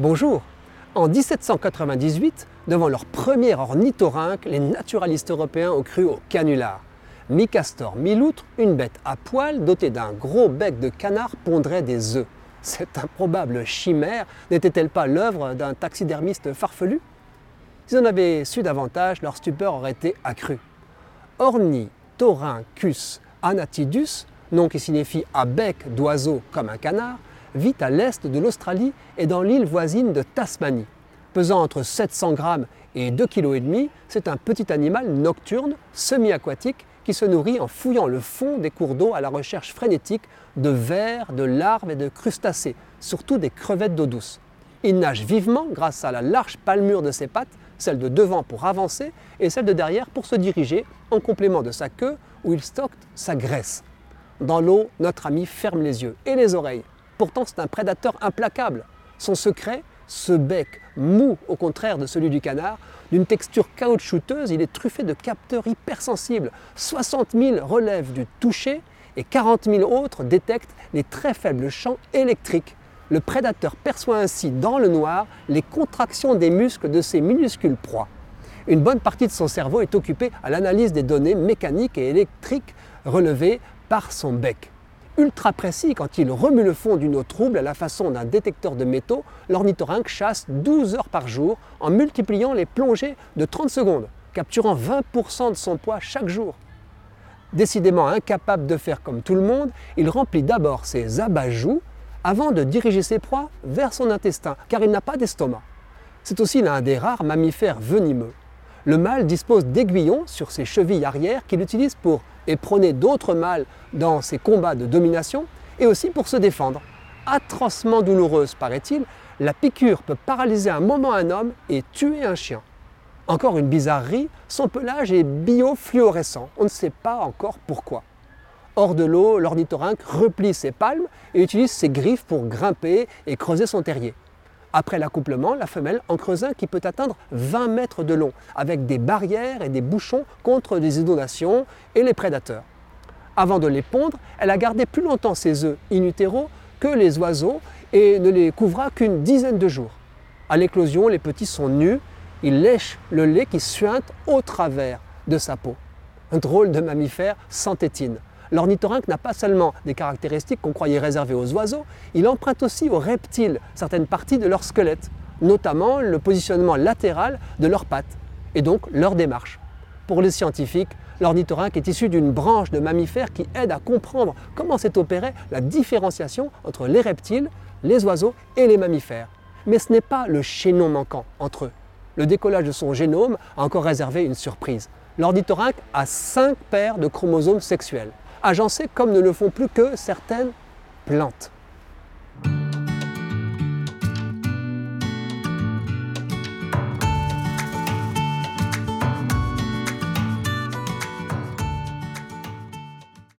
Bonjour En 1798, devant leur premier ornithorynque, les naturalistes européens ont cru au canular. Mi-castor, mi-loutre, une bête à poil dotée d'un gros bec de canard pondrait des œufs. Cette improbable chimère n'était-elle pas l'œuvre d'un taxidermiste farfelu? S'ils en avaient su davantage, leur stupeur aurait été accrue. Ornithorhynchus anatidus, nom qui signifie à bec d'oiseau comme un canard, vit à l'est de l'Australie et dans l'île voisine de Tasmanie. Pesant entre 700 grammes et 2,5 kg, c'est un petit animal nocturne, semi-aquatique, qui se nourrit en fouillant le fond des cours d'eau à la recherche frénétique de vers, de larves et de crustacés, surtout des crevettes d'eau douce. Il nage vivement grâce à la large palmure de ses pattes, celle de devant pour avancer et celle de derrière pour se diriger, en complément de sa queue où il stocke sa graisse. Dans l'eau, notre ami ferme les yeux et les oreilles. Pourtant, c'est un prédateur implacable. Son secret, ce bec mou au contraire de celui du canard, d'une texture caoutchouteuse, il est truffé de capteurs hypersensibles. 60 000 relèvent du toucher et 40 000 autres détectent les très faibles champs électriques. Le prédateur perçoit ainsi dans le noir les contractions des muscles de ses minuscules proies. Une bonne partie de son cerveau est occupée à l'analyse des données mécaniques et électriques relevées par son bec. Ultra précis, quand il remue le fond d'une eau trouble à la façon d'un détecteur de métaux, l'ornithorynque chasse 12 heures par jour en multipliant les plongées de 30 secondes, capturant 20% de son poids chaque jour. Décidément incapable de faire comme tout le monde, il remplit d'abord ses abat-joues avant de diriger ses proies vers son intestin, car il n'a pas d'estomac. C'est aussi l'un des rares mammifères venimeux. Le mâle dispose d'aiguillons sur ses chevilles arrière qu'il utilise pour éperonner d'autres mâles dans ses combats de domination et aussi pour se défendre. Atrocement douloureuse, paraît-il, la piqûre peut paralyser un moment un homme et tuer un chien. Encore une bizarrerie, son pelage est biofluorescent. On ne sait pas encore pourquoi. Hors de l'eau, l'ornithorynque replie ses palmes et utilise ses griffes pour grimper et creuser son terrier. Après l'accouplement, la femelle en creuse un qui peut atteindre 20 mètres de long, avec des barrières et des bouchons contre les inondations et les prédateurs. Avant de les pondre, elle a gardé plus longtemps ses œufs in que les oiseaux et ne les couvra qu'une dizaine de jours. À l'éclosion, les petits sont nus, ils lèchent le lait qui suinte au travers de sa peau. Un drôle de mammifère sans tétine. L'ornithorynque n'a pas seulement des caractéristiques qu'on croyait réservées aux oiseaux, il emprunte aussi aux reptiles certaines parties de leur squelette, notamment le positionnement latéral de leurs pattes, et donc leur démarche. Pour les scientifiques, l'ornithorynque est issu d'une branche de mammifères qui aide à comprendre comment s'est opérée la différenciation entre les reptiles, les oiseaux et les mammifères. Mais ce n'est pas le chaînon manquant entre eux. Le décollage de son génome a encore réservé une surprise. L'ornithorynque a 5 paires de chromosomes sexuels agencés comme ne le font plus que certaines plantes.